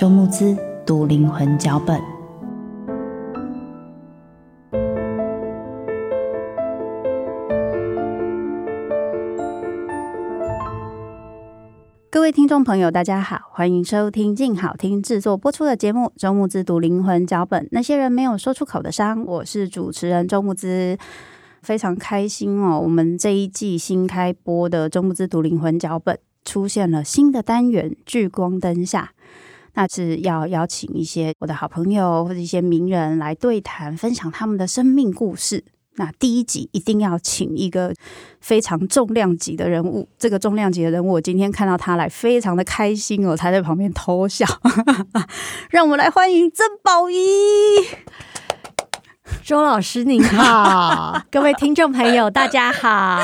周慕姿读灵魂脚本。各位听众朋友，大家好，欢迎收听静好听制作播出的节目《周慕姿读灵魂脚本》。那些人没有说出口的伤，我是主持人周慕姿。非常开心哦！我们这一季新开播的《周慕姿读灵魂脚本》出现了新的单元“聚光灯下”，那是要邀请一些我的好朋友或者一些名人来对谈，分享他们的生命故事。那第一集一定要请一个非常重量级的人物，这个重量级的人物，我今天看到他来，非常的开心哦，才在旁边偷笑。让我们来欢迎曾宝仪。周老师您好，各位听众朋友大家好，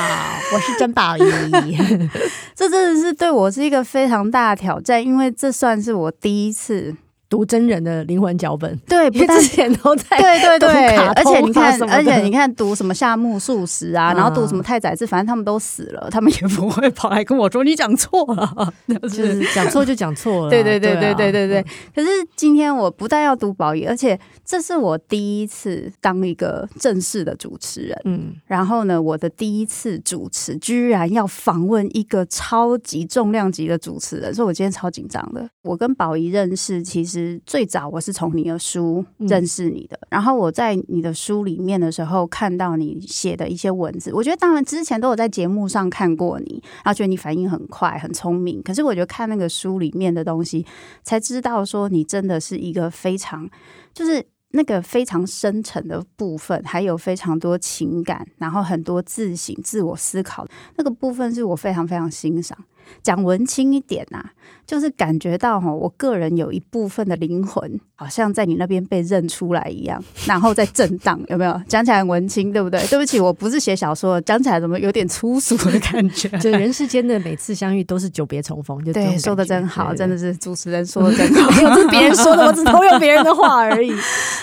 我是曾宝仪。这真的是对我是一个非常大的挑战，因为这算是我第一次。读真人的灵魂脚本，对，不但之前都在对对对，而且你看，而且你看读什么夏目漱石啊，然后读什么太宰治，反正他们都死了，他们也不会跑来跟我说你讲错了，就是讲错就讲错了。对对对对对对对。可是今天我不但要读宝仪，而且这是我第一次当一个正式的主持人，嗯，然后呢，我的第一次主持居然要访问一个超级重量级的主持人，所以我今天超紧张的。我跟宝仪认识，其实。最早我是从你的书认识你的，嗯、然后我在你的书里面的时候看到你写的一些文字，我觉得当然之前都有在节目上看过你，然后觉得你反应很快，很聪明。可是我觉得看那个书里面的东西，才知道说你真的是一个非常，就是那个非常深沉的部分，还有非常多情感，然后很多自省、自我思考那个部分，是我非常非常欣赏。讲文青一点呐、啊，就是感觉到哈，我个人有一部分的灵魂，好像在你那边被认出来一样，然后在震荡，有没有？讲起来很文青，对不对？对不起，我不是写小说，讲起来怎么有点粗俗的感觉？就人世间的每次相遇都是久别重逢，就对，说的真好，真的是主持人说的真好，没有这是别人说的，我只偷用别人的话而已。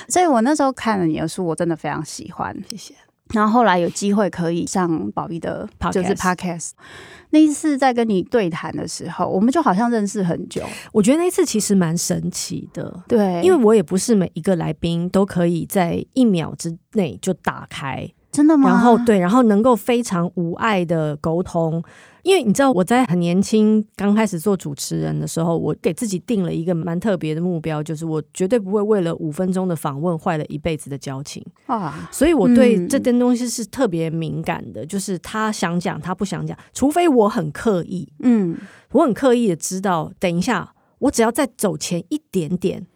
所以我那时候看了你的书，我真的非常喜欢，谢谢。然后后来有机会可以上宝仪的，就是 podcast。那一次在跟你对谈的时候，我们就好像认识很久。我觉得那一次其实蛮神奇的，对，因为我也不是每一个来宾都可以在一秒之内就打开，真的吗？然后对，然后能够非常无碍的沟通。因为你知道我在很年轻刚开始做主持人的时候，我给自己定了一个蛮特别的目标，就是我绝对不会为了五分钟的访问坏了一辈子的交情啊！所以我对这件东西是特别敏感的，就是他想讲他不想讲，除非我很刻意，嗯，我很刻意的知道，等一下我只要再走前一点点，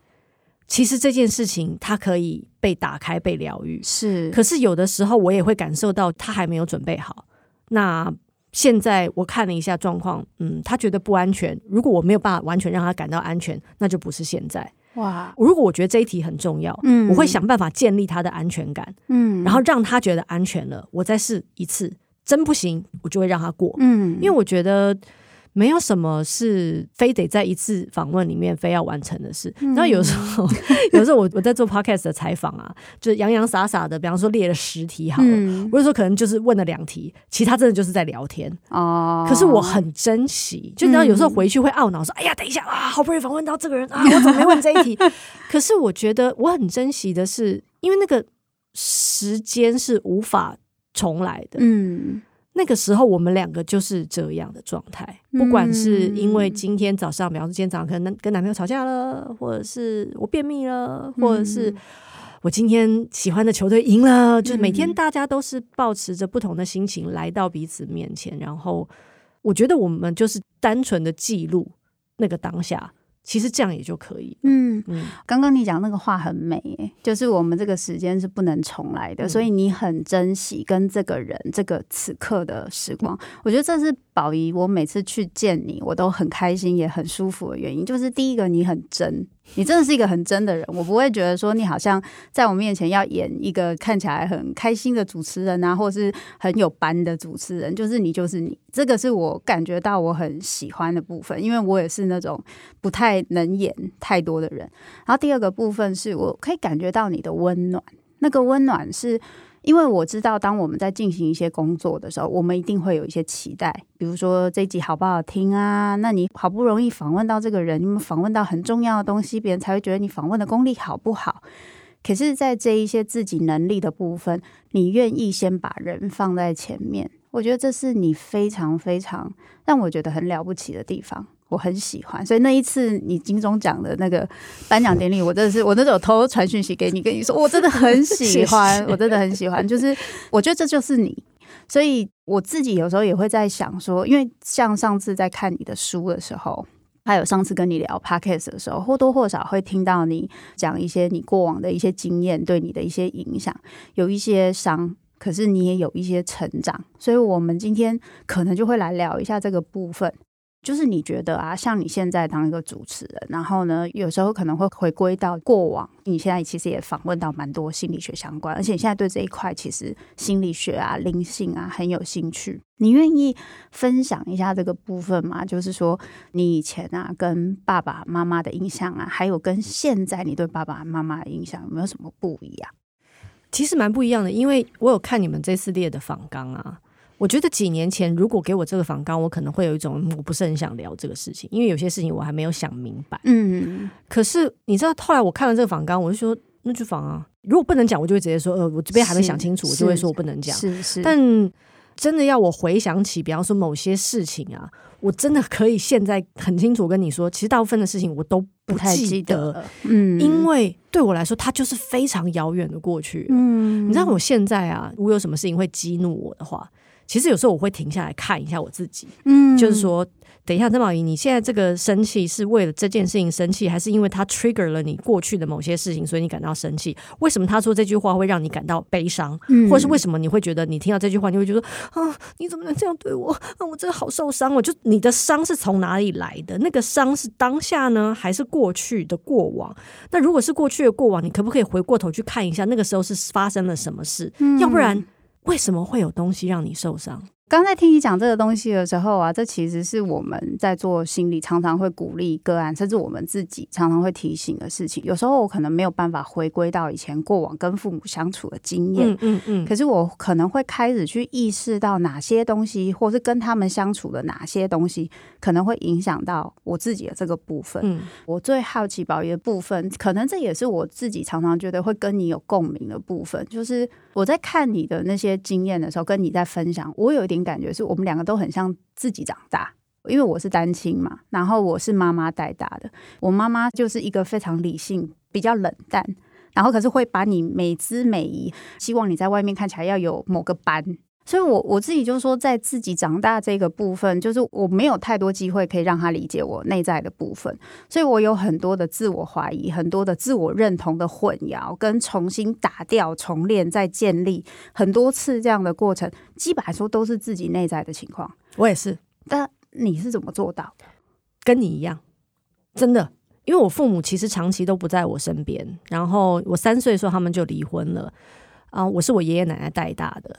其实这件事情它可以被打开被疗愈，是。可是有的时候我也会感受到他还没有准备好，那。现在我看了一下状况，嗯，他觉得不安全。如果我没有办法完全让他感到安全，那就不是现在。哇！如果我觉得这一题很重要，嗯，我会想办法建立他的安全感，嗯，然后让他觉得安全了，我再试一次。真不行，我就会让他过，嗯，因为我觉得没有什么是非得在一次访问里面非要完成的事。然后有时候，嗯、有时候我我在做 podcast 的采访啊，就洋洋洒洒的，比方说列了十题好了，嗯、或者说可能就是问了两题，其他真的就是在聊天哦。可是我很珍惜，就你知道有时候回去会懊恼说：“嗯、哎呀，等一下啊，好不容易访问到这个人啊，我怎么没问这一题？” 可是我觉得我很珍惜的是，因为那个时间是无法重来的。嗯。那个时候，我们两个就是这样的状态。不管是因为今天早上，比方说今天早上可能跟男朋友吵架了，或者是我便秘了，或者是我今天喜欢的球队赢了，就是每天大家都是保持着不同的心情来到彼此面前。然后，我觉得我们就是单纯的记录那个当下。其实这样也就可以。嗯嗯，刚刚你讲那个话很美，就是我们这个时间是不能重来的，嗯、所以你很珍惜跟这个人这个此刻的时光。嗯、我觉得这是宝仪，我每次去见你，我都很开心也很舒服的原因，就是第一个你很真。你真的是一个很真的人，我不会觉得说你好像在我面前要演一个看起来很开心的主持人啊，或是很有班的主持人，就是你就是你，这个是我感觉到我很喜欢的部分，因为我也是那种不太能演太多的人。然后第二个部分是我可以感觉到你的温暖，那个温暖是。因为我知道，当我们在进行一些工作的时候，我们一定会有一些期待，比如说这集好不好听啊？那你好不容易访问到这个人，你们访问到很重要的东西，别人才会觉得你访问的功力好不好？可是，在这一些自己能力的部分，你愿意先把人放在前面，我觉得这是你非常非常让我觉得很了不起的地方。我很喜欢，所以那一次你金钟奖的那个颁奖典礼，我真的是我那时候偷偷传讯息给你，跟你说我真的很喜 欢，我真的很喜欢，就是我觉得这就是你。所以我自己有时候也会在想说，因为像上次在看你的书的时候，还有上次跟你聊 podcast 的时候，或多或少会听到你讲一些你过往的一些经验对你的一些影响，有一些伤，可是你也有一些成长。所以我们今天可能就会来聊一下这个部分。就是你觉得啊，像你现在当一个主持人，然后呢，有时候可能会回归到过往。你现在其实也访问到蛮多心理学相关，而且你现在对这一块其实心理学啊、灵性啊很有兴趣。你愿意分享一下这个部分吗？就是说，你以前啊跟爸爸妈妈的印象啊，还有跟现在你对爸爸妈妈的印象有没有什么不一样？其实蛮不一样的，因为我有看你们这次列的访纲啊。我觉得几年前，如果给我这个访纲，我可能会有一种我不是很想聊这个事情，因为有些事情我还没有想明白。嗯，可是你知道，后来我看了这个访纲，我就说那就访啊。如果不能讲，我就会直接说，呃，我这边还没想清楚，我就会说我不能讲。是是。但真的要我回想起，比方说某些事情啊，我真的可以现在很清楚跟你说，其实大部分的事情我都不太记得。嗯，因为对我来说，它就是非常遥远的过去。嗯，你知道我现在啊，如果有什么事情会激怒我的话。其实有时候我会停下来看一下我自己，嗯，就是说，等一下，曾宝仪，你现在这个生气是为了这件事情生气，还是因为他 trigger 了你过去的某些事情，所以你感到生气？为什么他说这句话会让你感到悲伤？嗯，或者是为什么你会觉得你听到这句话，你会觉得啊，你怎么能这样对我？啊，我真的好受伤！我就你的伤是从哪里来的？那个伤是当下呢，还是过去的过往？那如果是过去的过往，你可不可以回过头去看一下那个时候是发生了什么事？嗯，要不然。为什么会有东西让你受伤？刚才听你讲这个东西的时候啊，这其实是我们在做心理常常会鼓励个案，甚至我们自己常常会提醒的事情。有时候我可能没有办法回归到以前过往跟父母相处的经验，嗯嗯嗯，可是我可能会开始去意识到哪些东西，或是跟他们相处的哪些东西，可能会影响到我自己的这个部分。嗯，我最好奇宝仪的部分，可能这也是我自己常常觉得会跟你有共鸣的部分，就是我在看你的那些经验的时候，跟你在分享，我有一点。感觉是我们两个都很像自己长大，因为我是单亲嘛，然后我是妈妈带大的。我妈妈就是一个非常理性、比较冷淡，然后可是会把你美姿美仪，希望你在外面看起来要有某个班。所以我，我我自己就说，在自己长大这个部分，就是我没有太多机会可以让他理解我内在的部分，所以我有很多的自我怀疑，很多的自我认同的混淆，跟重新打掉、重练、再建立很多次这样的过程，基本来说都是自己内在的情况。我也是，但你是怎么做到的？跟你一样，真的，因为我父母其实长期都不在我身边，然后我三岁的时候他们就离婚了啊，我是我爷爷奶奶带大的。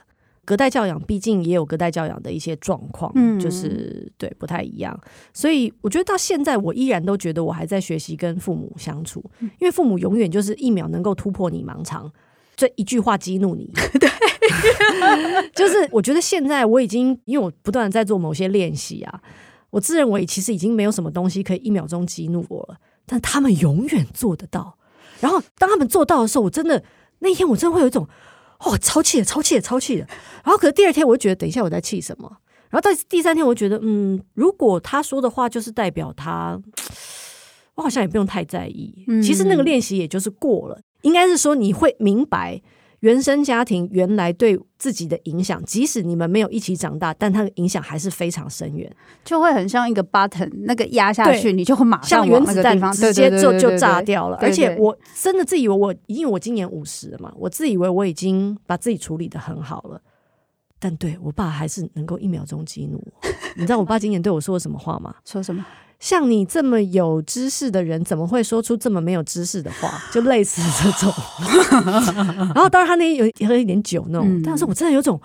隔代教养毕竟也有隔代教养的一些状况，嗯，就是对不太一样。所以我觉得到现在，我依然都觉得我还在学习跟父母相处，因为父母永远就是一秒能够突破你盲肠，这一句话激怒你。对，就是我觉得现在我已经，因为我不断的在做某些练习啊，我自认为其实已经没有什么东西可以一秒钟激怒我了，但他们永远做得到。然后当他们做到的时候，我真的那一天我真的会有一种。哦，超气的，超气的，超气的。然后，可是第二天我就觉得，等一下我在气什么？然后到第三天，我就觉得，嗯，如果他说的话就是代表他，我好像也不用太在意。嗯、其实那个练习也就是过了，应该是说你会明白。原生家庭原来对自己的影响，即使你们没有一起长大，但它的影响还是非常深远，就会很像一个 button，那个压下去，你就会马上像原子弹直接就就炸掉了。而且我真的自以为我，因为我今年五十了嘛，我自以为我已经把自己处理的很好了，但对我爸还是能够一秒钟激怒我。你知道我爸今年对我说了什么话吗？说什么？像你这么有知识的人，怎么会说出这么没有知识的话？就类似这种。然后，当然他那有喝一点酒那种，嗯、但是我真的有种，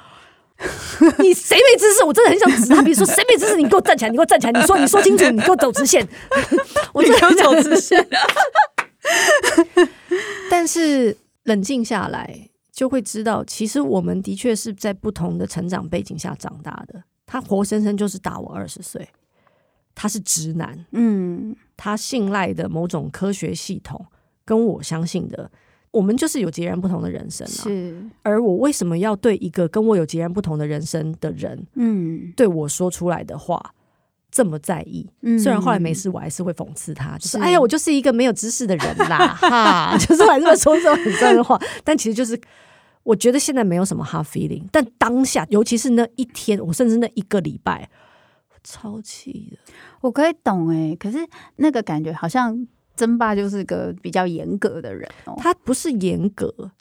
你谁没知识？我真的很想指他。比如说谁没知识，你给我站起来！你给我站起来！你说你说清楚！你给我走直线！我真的要走直线。但是冷静下来，就会知道，其实我们的确是在不同的成长背景下长大的。他活生生就是大我二十岁。他是直男，嗯，他信赖的某种科学系统跟我相信的，我们就是有截然不同的人生啊。是，而我为什么要对一个跟我有截然不同的人生的人，嗯，对我说出来的话这么在意？嗯，虽然后来没事，我还是会讽刺他，就是，是哎呀，我就是一个没有知识的人啦，哈，就是我还是会说这种很酸的话。但其实就是，我觉得现在没有什么 hard feeling，但当下，尤其是那一天，我甚至那一个礼拜。超气的，我可以懂哎、欸，可是那个感觉好像争霸就是个比较严格的人哦，他不是严格，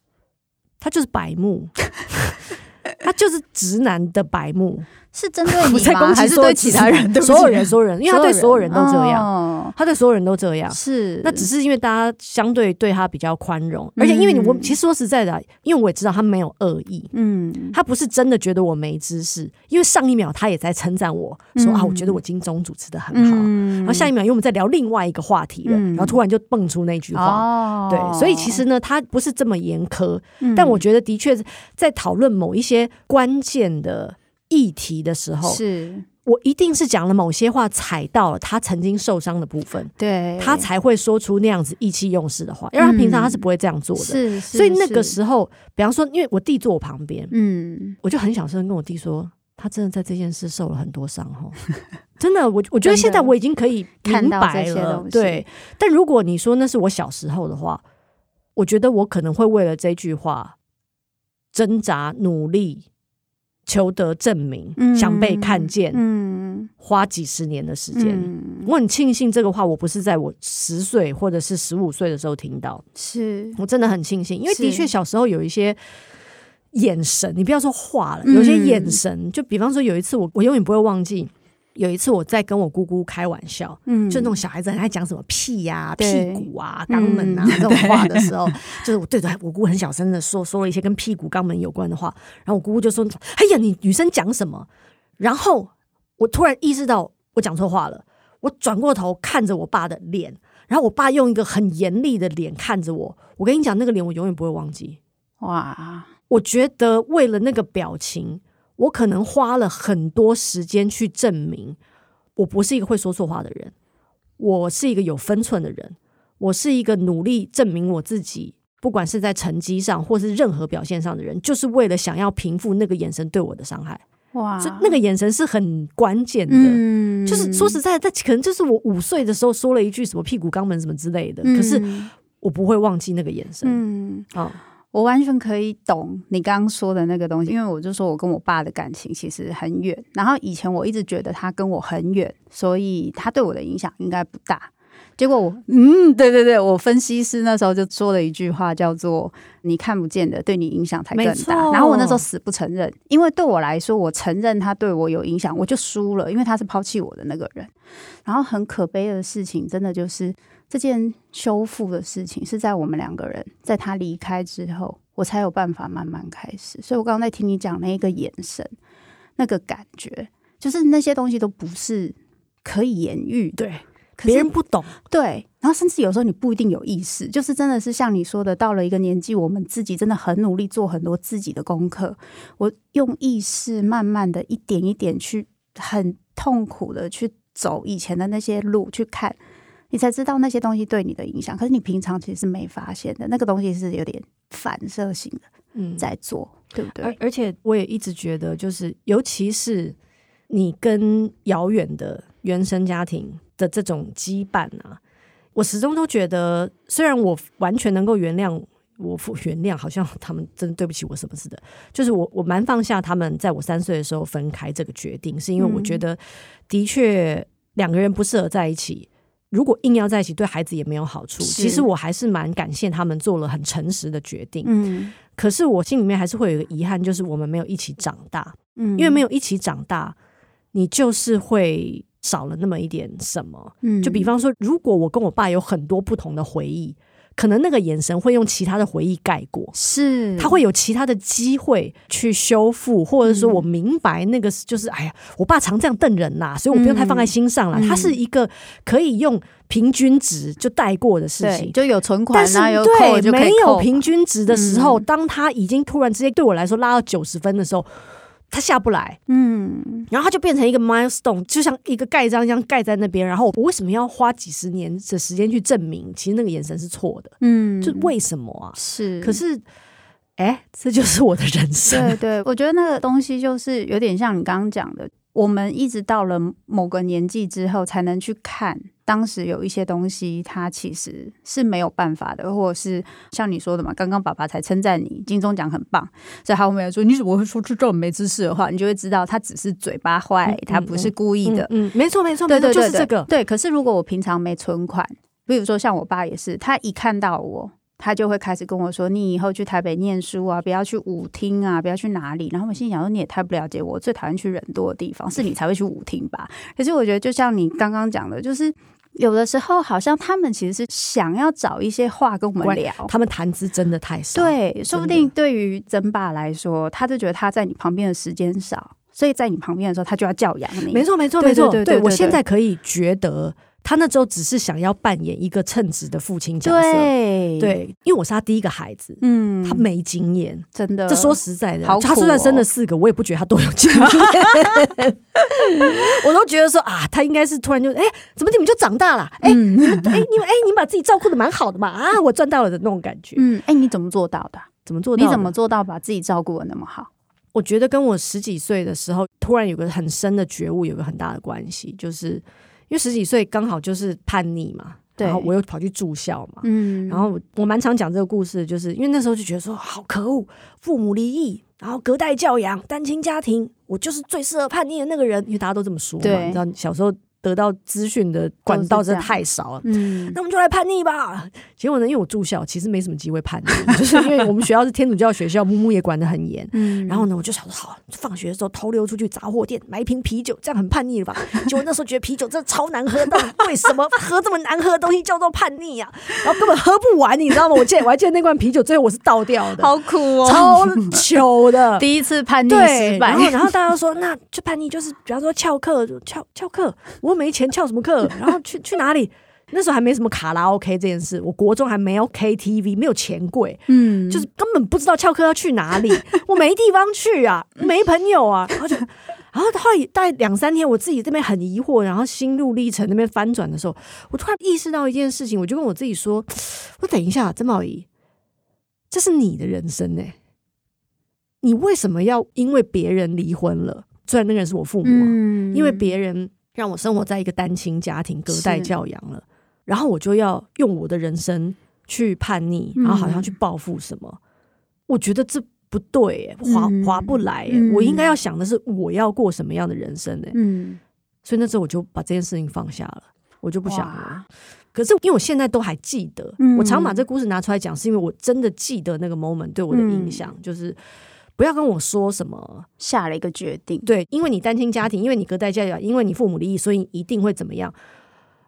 他就是白目，他就是直男的白目。是针对你吗？还是对其他人？对所有人，所有人，因为他对所有人都这样，他对所有人都这样。是，那只是因为大家相对对他比较宽容，而且因为你我其实说实在的，因为我也知道他没有恶意，嗯，他不是真的觉得我没知识，因为上一秒他也在称赞我说啊，我觉得我金钟主持的很好，然后下一秒因为我们在聊另外一个话题了，然后突然就蹦出那句话，对，所以其实呢，他不是这么严苛，但我觉得的确在讨论某一些关键的。议题的时候，是我一定是讲了某些话踩到了他曾经受伤的部分，对，他才会说出那样子意气用事的话，因为他平常他是不会这样做的。是，所以那个时候，比方说，因为我弟坐我旁边，嗯，我就很小声跟我弟说，他真的在这件事受了很多伤哦，真的，我我觉得现在我已经可以明白了，对。但如果你说那是我小时候的话，我觉得我可能会为了这句话挣扎努力。求得证明，嗯、想被看见，嗯、花几十年的时间。嗯、我很庆幸这个话，我不是在我十岁或者是十五岁的时候听到，是。我真的很庆幸，因为的确小时候有一些眼神，你不要说话了，有些眼神，嗯、就比方说有一次我，我我永远不会忘记。有一次我在跟我姑姑开玩笑，嗯，就那种小孩子很爱讲什么屁呀、啊、屁股啊、肛门啊、嗯、这种话的时候，就是我对着我姑姑很小声的说说了一些跟屁股、肛门有关的话，然后我姑姑就说：“哎呀，你女生讲什么？”然后我突然意识到我讲错话了，我转过头看着我爸的脸，然后我爸用一个很严厉的脸看着我。我跟你讲，那个脸我永远不会忘记。哇，我觉得为了那个表情。我可能花了很多时间去证明，我不是一个会说错话的人，我是一个有分寸的人，我是一个努力证明我自己，不管是在成绩上或是任何表现上的人，就是为了想要平复那个眼神对我的伤害。哇，所以那个眼神是很关键的，嗯、就是说实在的，可能就是我五岁的时候说了一句什么屁股肛门什么之类的，嗯、可是我不会忘记那个眼神。嗯，啊。我完全可以懂你刚刚说的那个东西，因为我就说我跟我爸的感情其实很远，然后以前我一直觉得他跟我很远，所以他对我的影响应该不大。结果我，嗯，对对对，我分析师那时候就说了一句话，叫做“你看不见的对你影响才更大”。然后我那时候死不承认，因为对我来说，我承认他对我有影响，我就输了，因为他是抛弃我的那个人。然后很可悲的事情，真的就是。这件修复的事情是在我们两个人在他离开之后，我才有办法慢慢开始。所以我刚刚在听你讲那个眼神，那个感觉，就是那些东西都不是可以言喻的。对。别人不懂，对，然后甚至有时候你不一定有意识，就是真的是像你说的，到了一个年纪，我们自己真的很努力做很多自己的功课。我用意识慢慢的一点一点去，很痛苦的去走以前的那些路去看，你才知道那些东西对你的影响。可是你平常其实是没发现的，那个东西是有点反射性的，嗯，在做，对不对？而而且我也一直觉得，就是尤其是你跟遥远的原生家庭。的这种羁绊啊，我始终都觉得，虽然我完全能够原谅我父 原谅，好像他们真的对不起我什么似的，就是我我蛮放下他们在我三岁的时候分开这个决定，是因为我觉得的确两个人不适合在一起，如果硬要在一起，对孩子也没有好处。其实我还是蛮感谢他们做了很诚实的决定，嗯，可是我心里面还是会有一个遗憾，就是我们没有一起长大，嗯，因为没有一起长大，你就是会。少了那么一点什么，嗯，就比方说，如果我跟我爸有很多不同的回忆，可能那个眼神会用其他的回忆盖过，是。他会有其他的机会去修复，或者说我明白那个就是，哎呀，我爸常这样瞪人呐，所以我不用太放在心上了。他是一个可以用平均值就带过的事情，就有存款，但是对没有平均值的时候，当他已经突然之间对我来说拉到九十分的时候。他下不来，嗯，然后他就变成一个 milestone，就像一个盖章一样盖在那边。然后我为什么要花几十年的时间去证明，其实那个眼神是错的？嗯，就为什么啊？是，可是，哎，这就是我的人生。对对，我觉得那个东西就是有点像你刚刚讲的。我们一直到了某个年纪之后，才能去看当时有一些东西，它其实是没有办法的，或者是像你说的嘛，刚刚爸爸才称赞你金钟奖很棒，所以他后面说你怎么会说出这种没知识的话？你就会知道他只是嘴巴坏，他不是故意的。嗯，没错没错，对对对，就是这个。对，可是如果我平常没存款，比如说像我爸也是，他一看到我。他就会开始跟我说：“你以后去台北念书啊，不要去舞厅啊，不要去哪里。”然后我心想说：“你也太不了解我，最讨厌去人多的地方，是你才会去舞厅吧？”可是我觉得，就像你刚刚讲的，就是有的时候好像他们其实是想要找一些话跟我们聊，他们谈资真的太少。对，说不定对于曾爸来说，他就觉得他在你旁边的时间少，所以在你旁边的时候，他就要教养你。没错，没错，没错。对，我现在可以觉得。他那时候只是想要扮演一个称职的父亲角色，对，对，因为我是他第一个孩子，嗯，他没经验，真的。这说实在的，哦、他就算生了四个，我也不觉得他多有经验，我都觉得说啊，他应该是突然就哎，怎么你们就长大了？哎，哎、嗯，你们哎，你把自己照顾的蛮好的嘛？啊，我赚到了的那种感觉。嗯，哎，你怎么做到的？怎么做到？你怎么做到把自己照顾的那么好？我觉得跟我十几岁的时候突然有个很深的觉悟，有个很大的关系，就是。因为十几岁刚好就是叛逆嘛，然后我又跑去住校嘛，嗯，然后我蛮常讲这个故事，就是因为那时候就觉得说好可恶，父母离异，然后隔代教养，单亲家庭，我就是最适合叛逆的那个人，因为大家都这么说嘛，你知道小时候。得到资讯的管道真的太少了，嗯，那我们就来叛逆吧。结果呢，因为我住校，其实没什么机会叛逆，就是因为我们学校是天主教学校，木木也管得很严。嗯，然后呢，我就想说，好，放学的时候偷溜出去杂货店买一瓶啤酒，这样很叛逆了吧？结果那时候觉得啤酒真的超难喝的，为什么喝这么难喝的东西叫做叛逆呀？然后根本喝不完，你知道吗？我记得我还记得那罐啤酒最后我是倒掉的，好苦哦，超糗的，第一次叛逆失败。然后然后大家说，那就叛逆就是，比方说翘课，翘翘课，我。没钱翘什么课？然后去去哪里？那时候还没什么卡拉 OK 这件事，我国中还没有 KTV，没有钱柜，嗯，就是根本不知道翘课要去哪里，我没地方去啊，没朋友啊，然后就，然后后来大概两三天，我自己这边很疑惑，然后心路历程那边翻转的时候，我突然意识到一件事情，我就跟我自己说：我等一下，曾宝仪，这是你的人生呢、欸，你为什么要因为别人离婚了？虽然那个人是我父母、啊，嗯、因为别人。让我生活在一个单亲家庭，隔代教养了，然后我就要用我的人生去叛逆，然后好像去报复什么？我觉得这不对，划划不来。我应该要想的是我要过什么样的人生呢？嗯，所以那时候我就把这件事情放下了，我就不想了。可是因为我现在都还记得，我常把这故事拿出来讲，是因为我真的记得那个 moment 对我的影响，就是。不要跟我说什么下了一个决定，对，因为你单亲家庭，因为你隔代教养，因为你父母离异，所以一定会怎么样？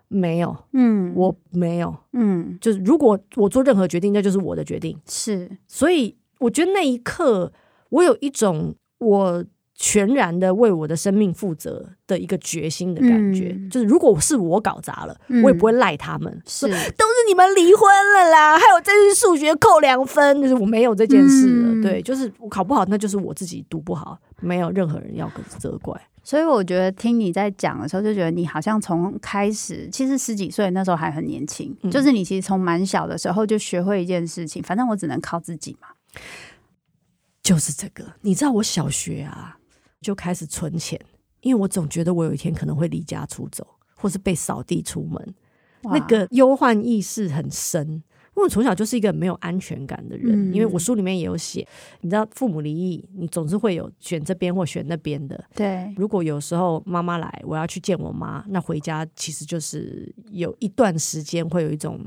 没有，嗯，我没有，嗯，就是如果我做任何决定，那就是我的决定，是，所以我觉得那一刻，我有一种我。全然的为我的生命负责的一个决心的感觉，嗯、就是如果是我搞砸了，嗯、我也不会赖他们，是。都是你们离婚了啦，还有这次数学扣两分，就是我没有这件事了，嗯、对，就是我考不好，那就是我自己读不好，没有任何人要责怪。所以我觉得听你在讲的时候，就觉得你好像从开始，其实十几岁那时候还很年轻，嗯、就是你其实从蛮小的时候就学会一件事情，反正我只能靠自己嘛，就是这个，你知道我小学啊。就开始存钱，因为我总觉得我有一天可能会离家出走，或是被扫地出门，那个忧患意识很深。因为我从小就是一个没有安全感的人，嗯、因为我书里面也有写，你知道父母离异，你总是会有选这边或选那边的。对，如果有时候妈妈来，我要去见我妈，那回家其实就是有一段时间会有一种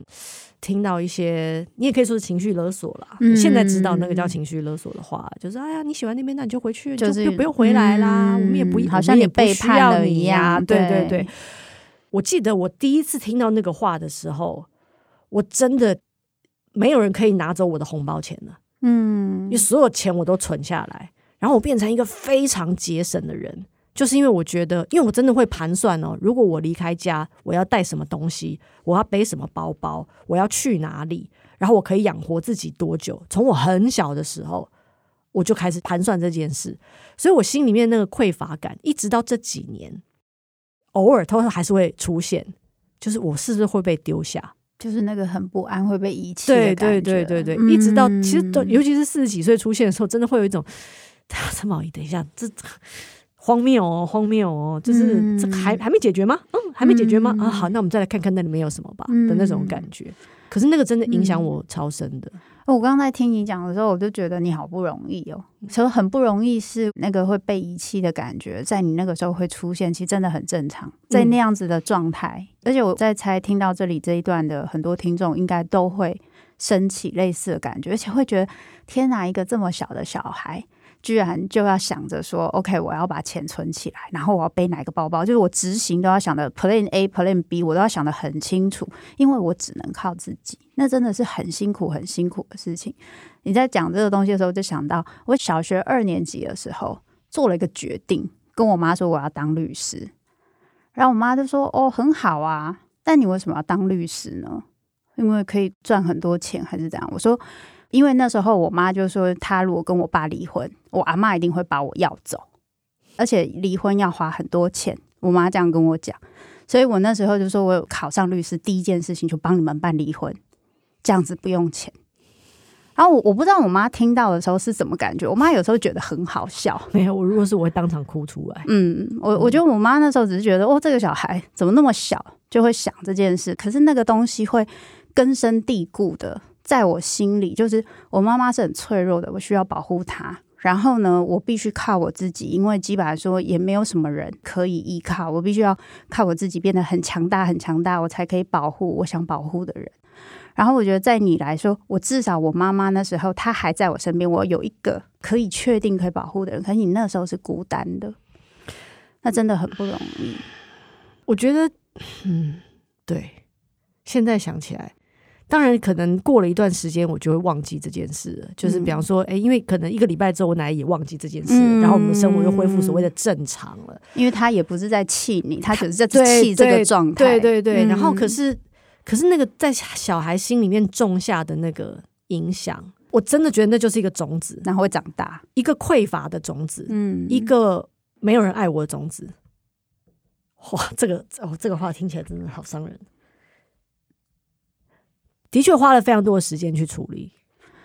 听到一些，你也可以说是情绪勒索啦。嗯、现在知道那个叫情绪勒索的话，就是哎呀，你喜欢那边，那你就回去，就是就不用回来啦。嗯、我们也不好像也背叛了一样。对对对，我记得我第一次听到那个话的时候，我真的。没有人可以拿走我的红包钱了，嗯，因为所有钱我都存下来，然后我变成一个非常节省的人，就是因为我觉得，因为我真的会盘算哦，如果我离开家，我要带什么东西，我要背什么包包，我要去哪里，然后我可以养活自己多久。从我很小的时候，我就开始盘算这件事，所以我心里面那个匮乏感，一直到这几年，偶尔偷偷还是会出现，就是我是不是会被丢下？就是那个很不安会被遗弃对对对对对，嗯、一直到其实都，尤其是四十几岁出现的时候，真的会有一种，陈宝仪，等一下，这荒谬哦，荒谬哦，就是、嗯、这还还没解决吗？嗯，还没解决吗？嗯、啊，好，那我们再来看看那里面有什么吧、嗯、的那种感觉。可是那个真的影响我超深的。哦、我刚刚在听你讲的时候，我就觉得你好不容易哦，所以很不容易，是那个会被遗弃的感觉，在你那个时候会出现，其实真的很正常，在那样子的状态。嗯、而且我在猜，听到这里这一段的很多听众，应该都会升起类似的感觉，而且会觉得天哪，一个这么小的小孩。居然就要想着说，OK，我要把钱存起来，然后我要背哪个包包，就是我执行都要想的 Plan A、Plan B，我都要想得很清楚，因为我只能靠自己，那真的是很辛苦、很辛苦的事情。你在讲这个东西的时候，就想到我小学二年级的时候做了一个决定，跟我妈说我要当律师，然后我妈就说：“哦，很好啊，但你为什么要当律师呢？因为可以赚很多钱，还是怎样？”我说。因为那时候我妈就说，她如果跟我爸离婚，我阿妈一定会把我要走，而且离婚要花很多钱。我妈这样跟我讲，所以我那时候就说，我有考上律师，第一件事情就帮你们办离婚，这样子不用钱。然后我我不知道我妈听到的时候是什么感觉，我妈有时候觉得很好笑。没有，我如果是我会当场哭出来。嗯，我我觉得我妈那时候只是觉得，哦，这个小孩怎么那么小就会想这件事，可是那个东西会根深蒂固的。在我心里，就是我妈妈是很脆弱的，我需要保护她。然后呢，我必须靠我自己，因为基本上说也没有什么人可以依靠，我必须要靠我自己变得很强大，很强大，我才可以保护我想保护的人。然后我觉得，在你来说，我至少我妈妈那时候她还在我身边，我有一个可以确定可以保护的人。可是你那时候是孤单的，那真的很不容易。我觉得，嗯，对，现在想起来。当然，可能过了一段时间，我就会忘记这件事了。就是比方说，哎、欸，因为可能一个礼拜之后，我奶奶也忘记这件事，嗯、然后我们的生活又恢复所谓的正常了。因为他也不是在气你，他只是在气这个状态。对对对。嗯、然后，可是，可是那个在小孩心里面种下的那个影响，我真的觉得那就是一个种子，然后会长大，一个匮乏的种子，嗯，一个没有人爱我的种子。哇，这个哦，这个话听起来真的好伤人。的确花了非常多的时间去处理。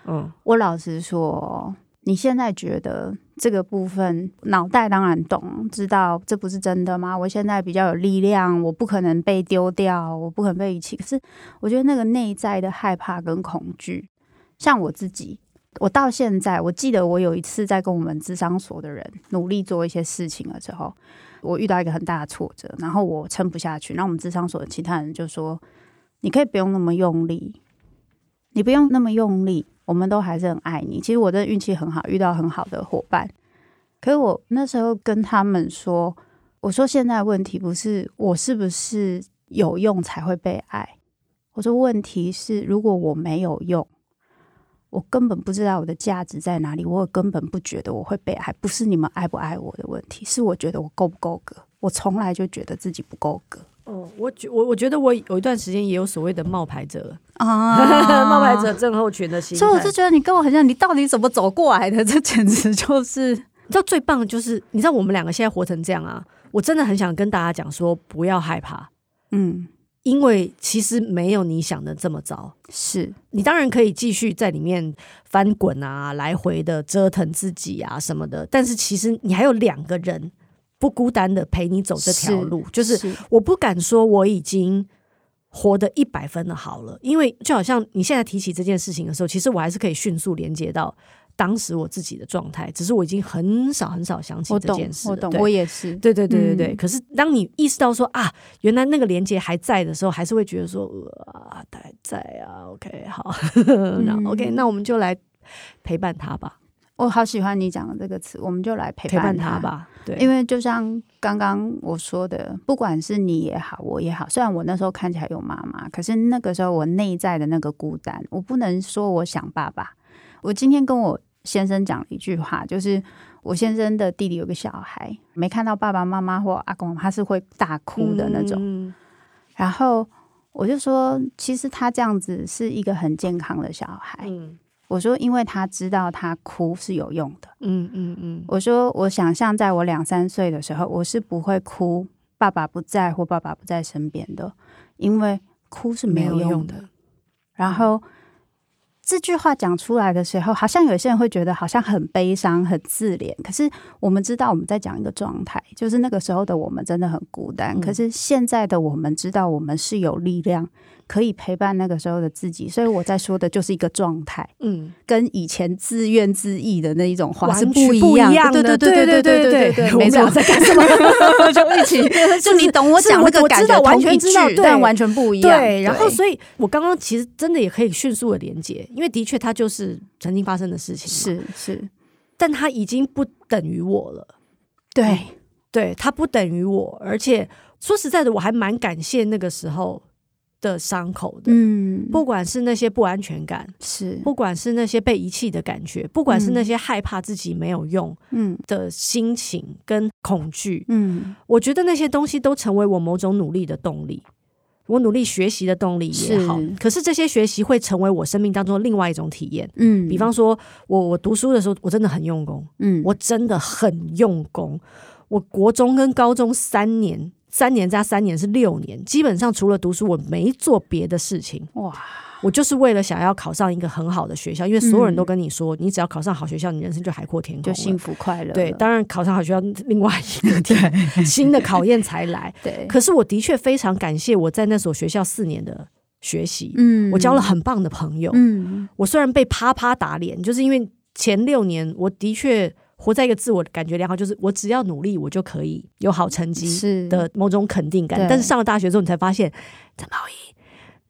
嗯，我老实说，你现在觉得这个部分脑袋当然懂，知道这不是真的吗？我现在比较有力量，我不可能被丢掉，我不可能被遗弃。可是我觉得那个内在的害怕跟恐惧，像我自己，我到现在，我记得我有一次在跟我们智商所的人努力做一些事情的时候，我遇到一个很大的挫折，然后我撑不下去，然后我们智商所的其他人就说。你可以不用那么用力，你不用那么用力，我们都还是很爱你。其实我真的运气很好，遇到很好的伙伴。可是我那时候跟他们说，我说现在问题不是我是不是有用才会被爱，我说问题是如果我没有用，我根本不知道我的价值在哪里，我根本不觉得我会被爱，不是你们爱不爱我的问题，是我觉得我够不够格。我从来就觉得自己不够格。哦，我觉我我觉得我有一段时间也有所谓的冒牌者啊，冒牌者症候群的心。所以我就觉得你跟我很像，你到底怎么走过来的？这简直就是，你知道最棒的就是，你知道我们两个现在活成这样啊，我真的很想跟大家讲说，不要害怕，嗯，因为其实没有你想的这么糟。是你当然可以继续在里面翻滚啊，来回的折腾自己啊什么的，但是其实你还有两个人。不孤单的陪你走这条路，是就是我不敢说我已经活得一百分的好了，因为就好像你现在提起这件事情的时候，其实我还是可以迅速连接到当时我自己的状态，只是我已经很少很少想起这件事。我懂，我懂，我也是。对对对对对。嗯、可是当你意识到说啊，原来那个连接还在的时候，还是会觉得说啊，他还在啊。OK，好，那、嗯、OK，那我们就来陪伴他吧。我好喜欢你讲的这个词，我们就来陪伴他，陪伴他吧。对，因为就像刚刚我说的，不管是你也好，我也好，虽然我那时候看起来有妈妈，可是那个时候我内在的那个孤单，我不能说我想爸爸。我今天跟我先生讲了一句话，就是我先生的弟弟有个小孩，没看到爸爸妈妈或阿公，他是会大哭的那种。嗯、然后我就说，其实他这样子是一个很健康的小孩。嗯我说，因为他知道他哭是有用的。嗯嗯嗯。我说，我想象在我两三岁的时候，我是不会哭，爸爸不在或爸爸不在身边的，因为哭是没有用的。然后这句话讲出来的时候，好像有些人会觉得好像很悲伤、很自怜。可是我们知道我们在讲一个状态，就是那个时候的我们真的很孤单。可是现在的我们知道，我们是有力量。可以陪伴那个时候的自己，所以我在说的就是一个状态，嗯，跟以前自怨自艾的那一种话是不一样的，对对对对对对对对，没错，在 干什么？就一起，就你懂我讲那个感觉，完全知道，但完全不一样。对，然后所以我刚刚其实真的也可以迅速的连接，因为的确它就是曾经发生的事情，是是，但它已经不等于我了，对。对，它不等于我，而且说实在的，我还蛮感谢那个时候。的伤口的，嗯，不管是那些不安全感，是。不管是那些被遗弃的感觉，不管是那些害怕自己没有用，嗯。的心情跟恐惧，嗯，我觉得那些东西都成为我某种努力的动力，我努力学习的动力也好。是可是这些学习会成为我生命当中另外一种体验，嗯，比方说我我读书的时候，我真的很用功，嗯，我真的很用功，我国中跟高中三年。三年加三年是六年，基本上除了读书，我没做别的事情。哇！我就是为了想要考上一个很好的学校，因为所有人都跟你说，嗯、你只要考上好学校，你人生就海阔天空，就幸福快乐。对，当然考上好学校，另外一个 对新的考验才来。对，可是我的确非常感谢我在那所学校四年的学习。嗯，我交了很棒的朋友。嗯，我虽然被啪啪打脸，就是因为前六年我的确。活在一个自我感觉良好，就是我只要努力，我就可以有好成绩的某种肯定感。但是上了大学之后，你才发现，陈宝仪，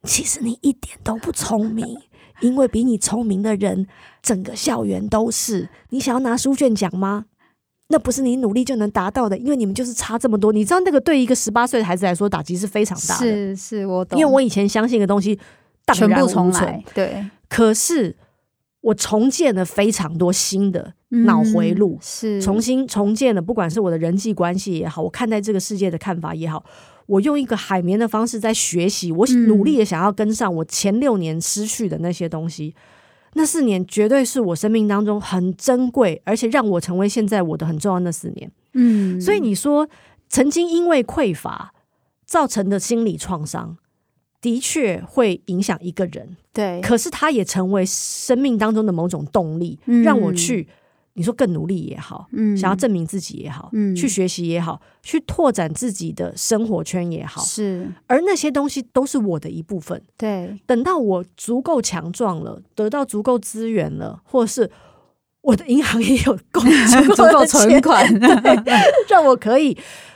其实你一点都不聪明，因为比你聪明的人，整个校园都是。你想要拿书卷奖吗？那不是你努力就能达到的，因为你们就是差这么多。你知道那个对一个十八岁的孩子来说，打击是非常大的。是是，我懂。因为我以前相信的东西，全部重来。对，可是。我重建了非常多新的脑回路，嗯、是重新重建了，不管是我的人际关系也好，我看待这个世界的看法也好，我用一个海绵的方式在学习，我努力的想要跟上我前六年失去的那些东西。嗯、那四年绝对是我生命当中很珍贵，而且让我成为现在我的很重要的那四年。嗯，所以你说曾经因为匮乏造成的心理创伤。的确会影响一个人，对。可是他也成为生命当中的某种动力，嗯、让我去，你说更努力也好，嗯、想要证明自己也好，嗯、去学习也好，去拓展自己的生活圈也好，是。而那些东西都是我的一部分，对。等到我足够强壮了，得到足够资源了，或是我的银行也有够 足够存款，让我可以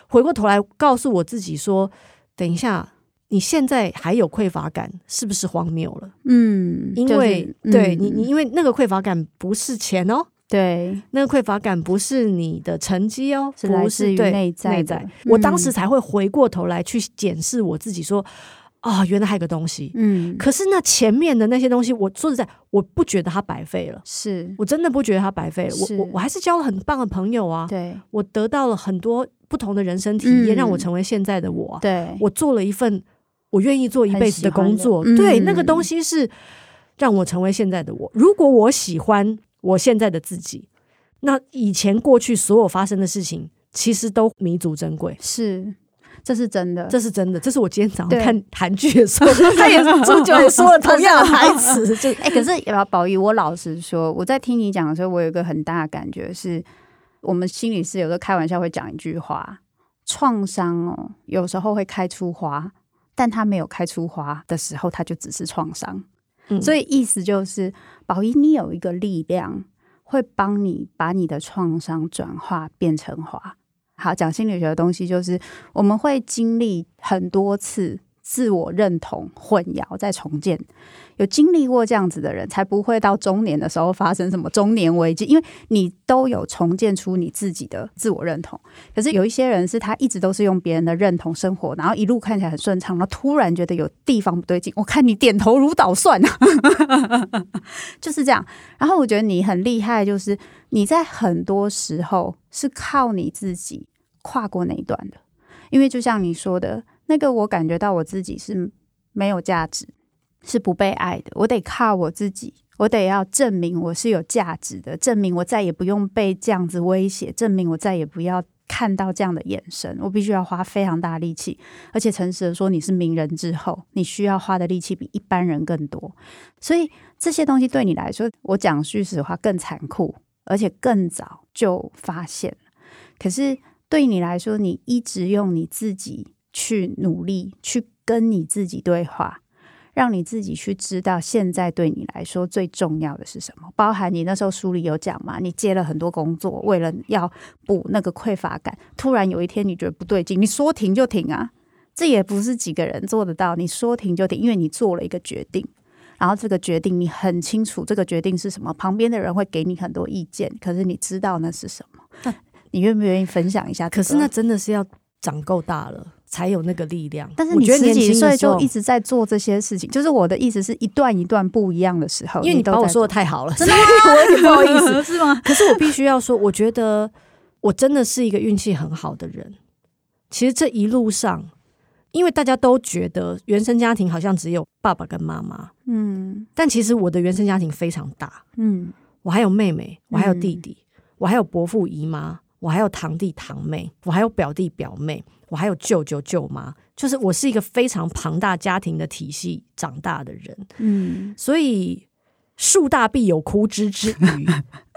回过头来告诉我自己说，等一下。你现在还有匮乏感，是不是荒谬了？嗯，因为、就是嗯、对你，你因为那个匮乏感不是钱哦，对，那个匮乏感不是你的成绩哦，是来自于内在。内在，我当时才会回过头来去检视我自己说，说、啊、哦，原来还有个东西，嗯，可是那前面的那些东西，我说实在，我不觉得它白费了，是。我真的不觉得它白费了，我我我还是交了很棒的朋友啊，对，我得到了很多不同的人生体验，嗯、让我成为现在的我，对，我做了一份我愿意做一辈子的工作，嗯、对，那个东西是让我成为现在的我。如果我喜欢我现在的自己，那以前过去所有发生的事情，其实都弥足珍贵，是。这是真的，这是真的，这是我今天早上看韩剧的时候，他也终究也说了同样的台词。就哎、欸，可是宝仪，我老实说，我在听你讲的时候，我有一个很大的感觉是，我们心理师有时候开玩笑会讲一句话：创伤哦，有时候会开出花，但它没有开出花的时候，它就只是创伤。嗯、所以意思就是，宝仪，你有一个力量，会帮你把你的创伤转化变成花。好，讲心理学的东西，就是我们会经历很多次自我认同混淆再重建。有经历过这样子的人，才不会到中年的时候发生什么中年危机，因为你都有重建出你自己的自我认同。可是有一些人是他一直都是用别人的认同生活，然后一路看起来很顺畅，然后突然觉得有地方不对劲。我看你点头如捣蒜啊，就是这样。然后我觉得你很厉害，就是你在很多时候是靠你自己跨过那一段的，因为就像你说的那个，我感觉到我自己是没有价值。是不被爱的，我得靠我自己，我得要证明我是有价值的，证明我再也不用被这样子威胁，证明我再也不要看到这样的眼神。我必须要花非常大力气，而且诚实的说，你是名人之后，你需要花的力气比一般人更多。所以这些东西对你来说，我讲句实话更残酷，而且更早就发现。可是对你来说，你一直用你自己去努力，去跟你自己对话。让你自己去知道，现在对你来说最重要的是什么？包含你那时候书里有讲嘛，你接了很多工作，为了要补那个匮乏感。突然有一天你觉得不对劲，你说停就停啊！这也不是几个人做得到。你说停就停，因为你做了一个决定，然后这个决定你很清楚，这个决定是什么。旁边的人会给你很多意见，可是你知道那是什么？你愿不愿意分享一下？可是那真的是要长够大了。才有那个力量。但是你十几岁就一直在做这些事情，就是我的意思是一段一段不一样的时候。因为你把我说的太好了，真的 我有点不好意思，是吗？可是我必须要说，我觉得我真的是一个运气很好的人。其实这一路上，因为大家都觉得原生家庭好像只有爸爸跟妈妈，嗯，但其实我的原生家庭非常大，嗯，我还有妹妹，我还有弟弟，嗯、我还有伯父姨妈，我还有堂弟堂妹，我还有表弟表妹。我还有舅舅舅妈，就是我是一个非常庞大家庭的体系长大的人，嗯，所以树大必有枯枝之余，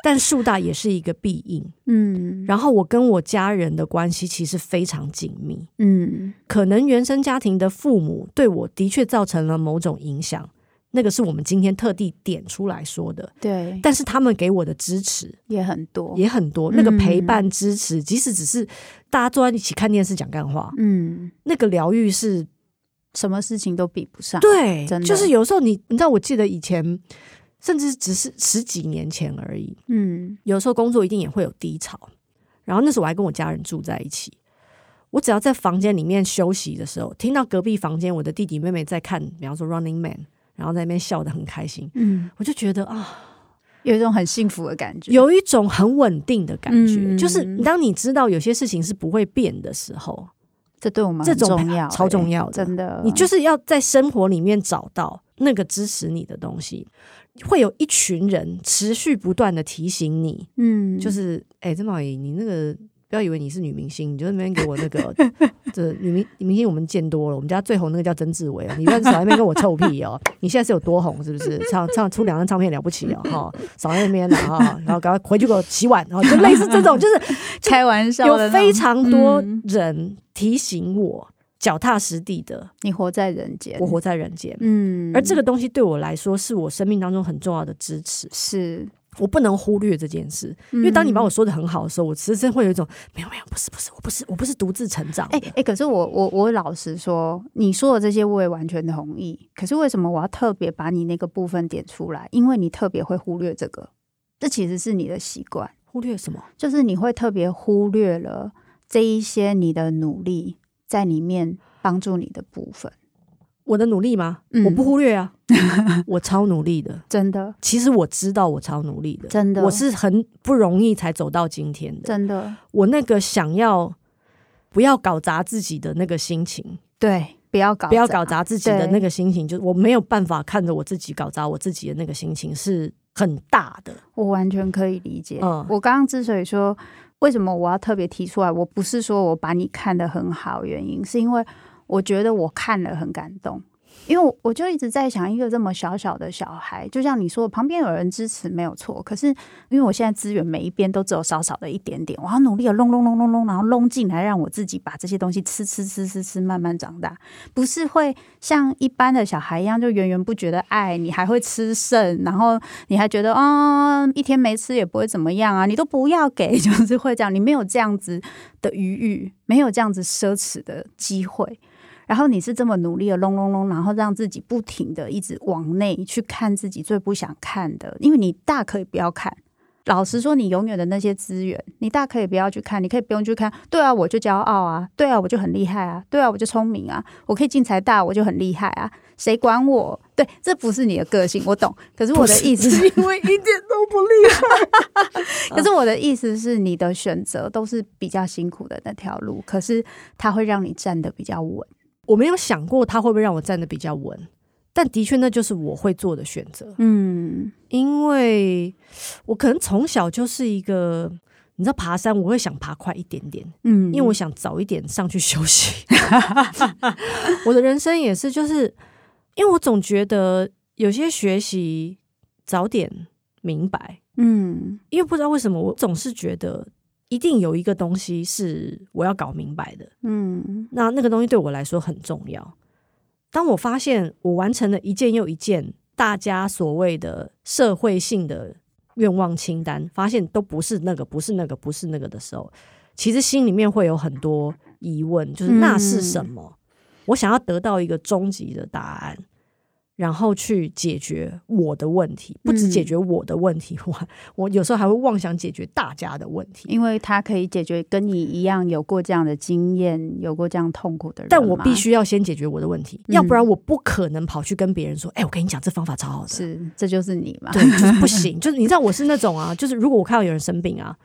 但树大也是一个必应，嗯。然后我跟我家人的关系其实非常紧密，嗯，可能原生家庭的父母对我的确造成了某种影响。那个是我们今天特地点出来说的，对。但是他们给我的支持也很多，也很多。那个陪伴支持，嗯、即使只是大家坐在一起看电视讲干话，嗯，那个疗愈是什么事情都比不上。对，真的。就是有时候你，你知道，我记得以前，甚至只是十几年前而已，嗯，有时候工作一定也会有低潮。然后那时候我还跟我家人住在一起，我只要在房间里面休息的时候，听到隔壁房间我的弟弟妹妹在看，比方说《Running Man》。然后在那边笑得很开心，嗯，我就觉得啊，有一种很幸福的感觉，有一种很稳定的感觉，嗯、就是当你知道有些事情是不会变的时候，这对我们很重要，超重要的，真的。你就是要在生活里面找到那个支持你的东西，会有一群人持续不断的提醒你，嗯，就是哎，曾宝仪，你那个。不要以为你是女明星，你就那边给我那个 这女明女明星，我们见多了。我们家最红那个叫曾志伟啊，你在少那边跟我臭屁哦！你现在是有多红，是不是？唱唱出两张唱片了不起哦！哈，少在那边了哈，然后赶快回去给我洗碗，然后就类似这种，就是开玩笑。有非常多人提醒我，脚踏实地的，你活在人间，我活在人间。嗯，而这个东西对我来说，是我生命当中很重要的支持。是。我不能忽略这件事，因为当你把我说的很好的时候，我其实真会有一种没有没有，不是不是，我不是我不是独自成长。哎哎，可是我我我老实说，你说的这些我也完全同意。可是为什么我要特别把你那个部分点出来？因为你特别会忽略这个，这其实是你的习惯。忽略什么？就是你会特别忽略了这一些你的努力在里面帮助你的部分。我的努力吗？嗯、我不忽略啊，我超努力的，真的。其实我知道我超努力的，真的。我是很不容易才走到今天的，真的。我那个想要不要搞砸自己的那个心情，对，不要搞不要搞砸自己的那个心情，就是我没有办法看着我自己搞砸我自己的那个心情是很大的。我完全可以理解。嗯，我刚刚之所以说为什么我要特别提出来，我不是说我把你看得很好，原因是因为。我觉得我看了很感动，因为我就一直在想，一个这么小小的小孩，就像你说，旁边有人支持没有错。可是因为我现在资源每一边都只有少少的一点点，我要努力的弄弄弄弄弄，然后弄进来，让我自己把这些东西吃吃吃吃吃，慢慢长大。不是会像一般的小孩一样，就源源不绝的爱你，还会吃剩，然后你还觉得哦，一天没吃也不会怎么样啊，你都不要给，就是会这样。你没有这样子的余裕，没有这样子奢侈的机会。然后你是这么努力的隆隆隆，然后让自己不停的一直往内去看自己最不想看的，因为你大可以不要看。老实说，你永远的那些资源，你大可以不要去看，你可以不用去看。对啊，我就骄傲啊，对啊，我就很厉害啊，对啊，我就聪明啊，我可以进财大，我就很厉害啊，谁管我？对，这不是你的个性，我懂。可是我的意思是因为一点都不厉害。可是我的意思是，你的选择都是比较辛苦的那条路，可是它会让你站得比较稳。我没有想过他会不会让我站得比较稳，但的确那就是我会做的选择。嗯，因为我可能从小就是一个，你知道，爬山我会想爬快一点点，嗯，因为我想早一点上去休息。我的人生也是，就是因为我总觉得有些学习早点明白，嗯，因为不知道为什么我总是觉得。一定有一个东西是我要搞明白的，嗯，那那个东西对我来说很重要。当我发现我完成了一件又一件大家所谓的社会性的愿望清单，发现都不是那个，不是那个，不是那个的时候，其实心里面会有很多疑问，就是那是什么？嗯，我想要得到一个终极的答案。然后去解决我的问题，不只解决我的问题，我、嗯、我有时候还会妄想解决大家的问题，因为他可以解决跟你一样有过这样的经验、有过这样痛苦的人。但我必须要先解决我的问题，嗯、要不然我不可能跑去跟别人说：“哎、欸，我跟你讲，这方法超好的。”是，这就是你嘛？对，就是不行。就是你知道，我是那种啊，就是如果我看到有人生病啊。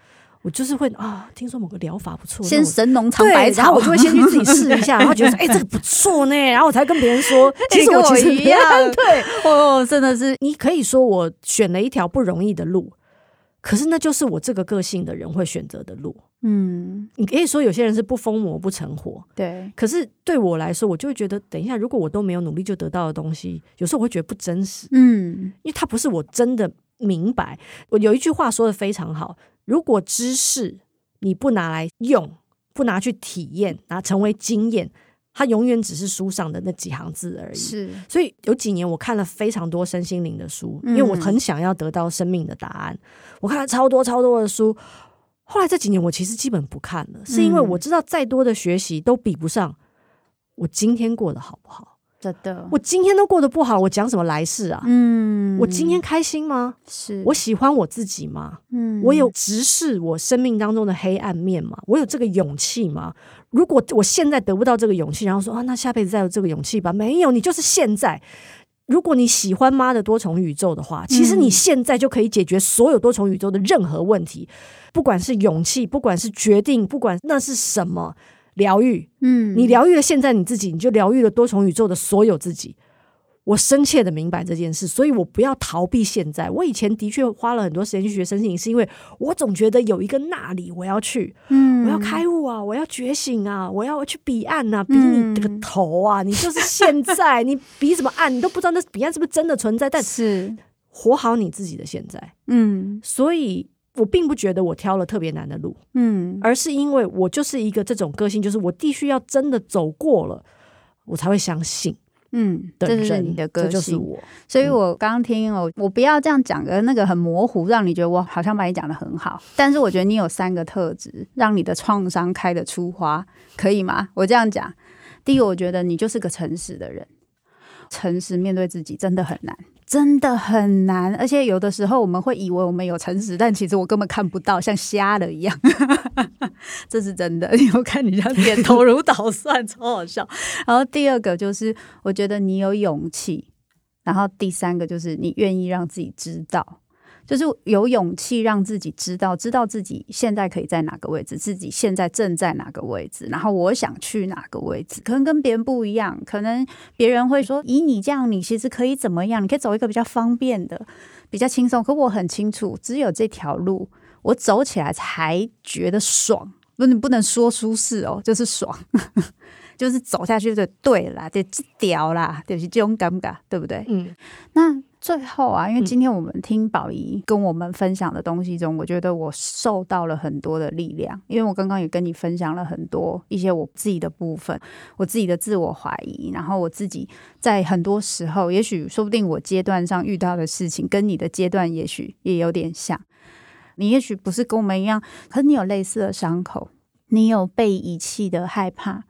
我就是会啊，听说某个疗法不错，先神农尝百草，然后我就会先去自己试一下，然后觉得说，哎、欸，这个不错呢，然后我才跟别人说，其实我其实一样，对，哦，真的是，你可以说我选了一条不容易的路，可是那就是我这个个性的人会选择的路，嗯，你可以说有些人是不疯魔不成活，对，可是对我来说，我就会觉得，等一下，如果我都没有努力就得到的东西，有时候我会觉得不真实，嗯，因为它不是我真的明白。我有一句话说的非常好，如果知识你不拿来用，不拿去体验，拿成为经验，它永远只是书上的那几行字而已。是，所以有几年我看了非常多身心灵的书，因为我很想要得到生命的答案。嗯、我看了超多超多的书，后来这几年我其实基本不看了，是因为我知道再多的学习都比不上我今天过得好不好。真的，我今天都过得不好，我讲什么来世啊？嗯，我今天开心吗？是我喜欢我自己吗？嗯，我有直视我生命当中的黑暗面吗？我有这个勇气吗？如果我现在得不到这个勇气，然后说啊，那下辈子再有这个勇气吧？没有，你就是现在。如果你喜欢妈的多重宇宙的话，其实你现在就可以解决所有多重宇宙的任何问题，不管是勇气，不管是决定，不管那是什么。疗愈，嗯，你疗愈了现在你自己，你就疗愈了多重宇宙的所有自己。我深切的明白这件事，所以我不要逃避现在。我以前的确花了很多时间去学身心灵，是因为我总觉得有一个那里我要去，嗯，我要开悟啊，我要觉醒啊，我要去彼岸啊，比你这个头啊，你就是现在，你比什么岸，你都不知道那彼岸是不是真的存在，但是。活好你自己的现在，嗯，所以。我并不觉得我挑了特别难的路，嗯，而是因为我就是一个这种个性，就是我必须要真的走过了，我才会相信，嗯，这是你的个性，就是我。所以我刚刚听哦，我不要这样讲的那个很模糊，让你觉得我好像把你讲的很好。但是我觉得你有三个特质，让你的创伤开得出花，可以吗？我这样讲，第一个，我觉得你就是个诚实的人，诚实面对自己真的很难。真的很难。而且有的时候我们会以为我们有诚实，但其实我根本看不到，像瞎了一样。这是真的，我看你这样点头如捣蒜，超好笑。然后第二个就是，我觉得你有勇气。然后第三个就是你愿意让自己知道。就是有勇气让自己知道，知道自己现在可以在哪个位置，自己现在正在哪个位置，然后我想去哪个位置，可能跟别人不一样，可能别人会说，以你这样，你其实可以怎么样？你可以走一个比较方便的、比较轻松。可我很清楚，只有这条路，我走起来才觉得爽。不，你不能说舒适哦，就是爽，就是走下去就对啦，得屌啦，就是这种感觉，对不对？嗯，那。最后啊，因为今天我们听宝仪跟我们分享的东西中，嗯、我觉得我受到了很多的力量。因为我刚刚也跟你分享了很多一些我自己的部分，我自己的自我怀疑，然后我自己在很多时候，也许说不定我阶段上遇到的事情，跟你的阶段也许也有点像。你也许不是跟我们一样，可是你有类似的伤口，你有被遗弃的害怕。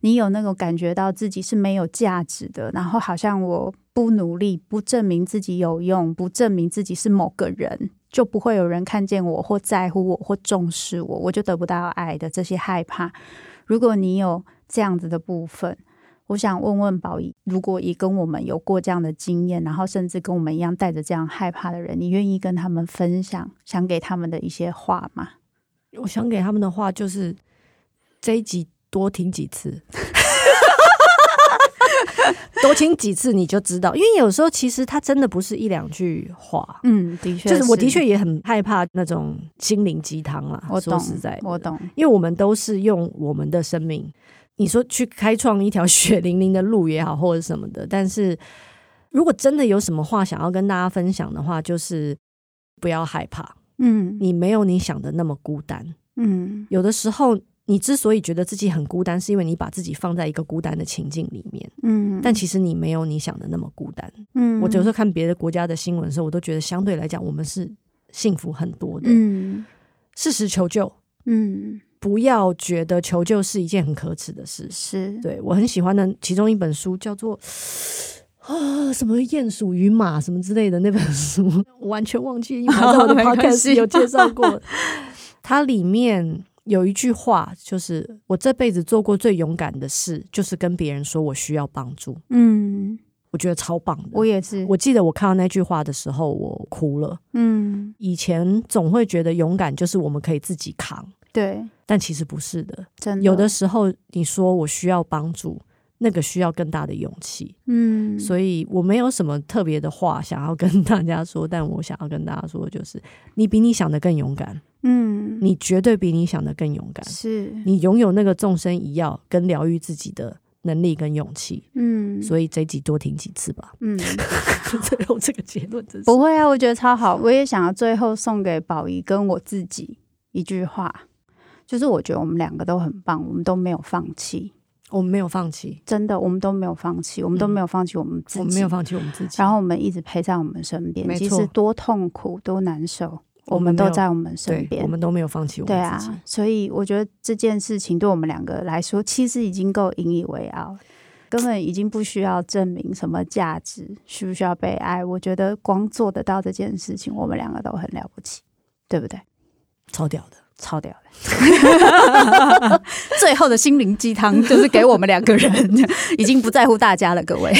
你有那种感觉到自己是没有价值的，然后好像我不努力、不证明自己有用、不证明自己是某个人，就不会有人看见我或在乎我或重视我，我就得不到爱的这些害怕。如果你有这样子的部分，我想问问宝仪，如果也跟我们有过这样的经验，然后甚至跟我们一样带着这样害怕的人，你愿意跟他们分享想给他们的一些话吗？我想给他们的话就是这一集。多听几次，多听几次你就知道，因为有时候其实他真的不是一两句话，嗯，的确，就是我的确也很害怕那种心灵鸡汤啊。我懂，说实在，我懂，因为我们都是用我们的生命，你说去开创一条 血淋淋的路也好，或者什么的。但是如果真的有什么话想要跟大家分享的话，就是不要害怕，嗯，你没有你想的那么孤单，嗯，有的时候。你之所以觉得自己很孤单，是因为你把自己放在一个孤单的情境里面。嗯，但其实你没有你想的那么孤单。嗯，我有时候看别的国家的新闻的时候，我都觉得相对来讲，我们是幸福很多的。嗯，适时求救。嗯，不要觉得求救是一件很可耻的事。是，对，我很喜欢的其中一本书叫做啊什么鼹鼠与马什么之类的那本书，我完全忘记，因为在我的 podcast 有介绍过。它里面。有一句话，就是我这辈子做过最勇敢的事，就是跟别人说我需要帮助。嗯，我觉得超棒的。我也是。我记得我看到那句话的时候，我哭了。嗯，以前总会觉得勇敢就是我们可以自己扛，对，但其实不是的。真的，有的时候你说我需要帮助。那个需要更大的勇气，嗯，所以我没有什么特别的话想要跟大家说，但我想要跟大家说就是，你比你想的更勇敢，嗯，你绝对比你想的更勇敢，是。你拥有那个纵身一跃跟疗愈自己的能力跟勇气，嗯，所以这集多听几次吧，嗯，最后这个结论真是不会啊，我觉得超好，我也想要最后送给宝仪跟我自己一句话，就是我觉得我们两个都很棒，我们都没有放弃。我们没有放弃，真的，我们都没有放弃，我们都没有放弃我们自己，我们没有放弃我们自己。然后我们一直陪在我们身边，其实多痛苦、多难受，我们都在我们身边，我们都没有放弃我们自己。对啊，所以我觉得这件事情对我们两个来说，其实已经够引以为傲，根本已经不需要证明什么价值，需不需要被爱？我觉得光做得到这件事情，我们两个都很了不起，对不对？超屌的。超屌的，最后的心灵鸡汤就是给我们两个人，已经不在乎大家了，各位。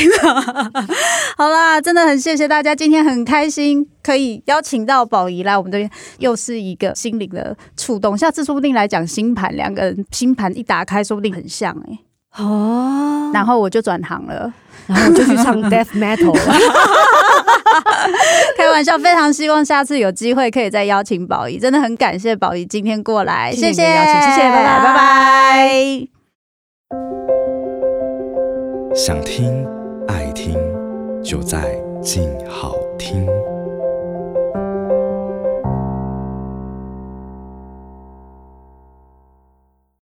好啦，真的很谢谢大家，今天很开心可以邀请到宝仪来我们这边，又是一个心灵的触动。下次说不定来讲星盘，两个人星盘一打开，说不定很像哎、欸。哦，然后我就转行了，然后我就去唱 death metal 了。开玩笑，非常希望下次有机会可以再邀请宝仪，真的很感谢宝仪今天过来，谢谢，谢谢，谢谢，拜拜，拜拜。想听爱听，就在静好听。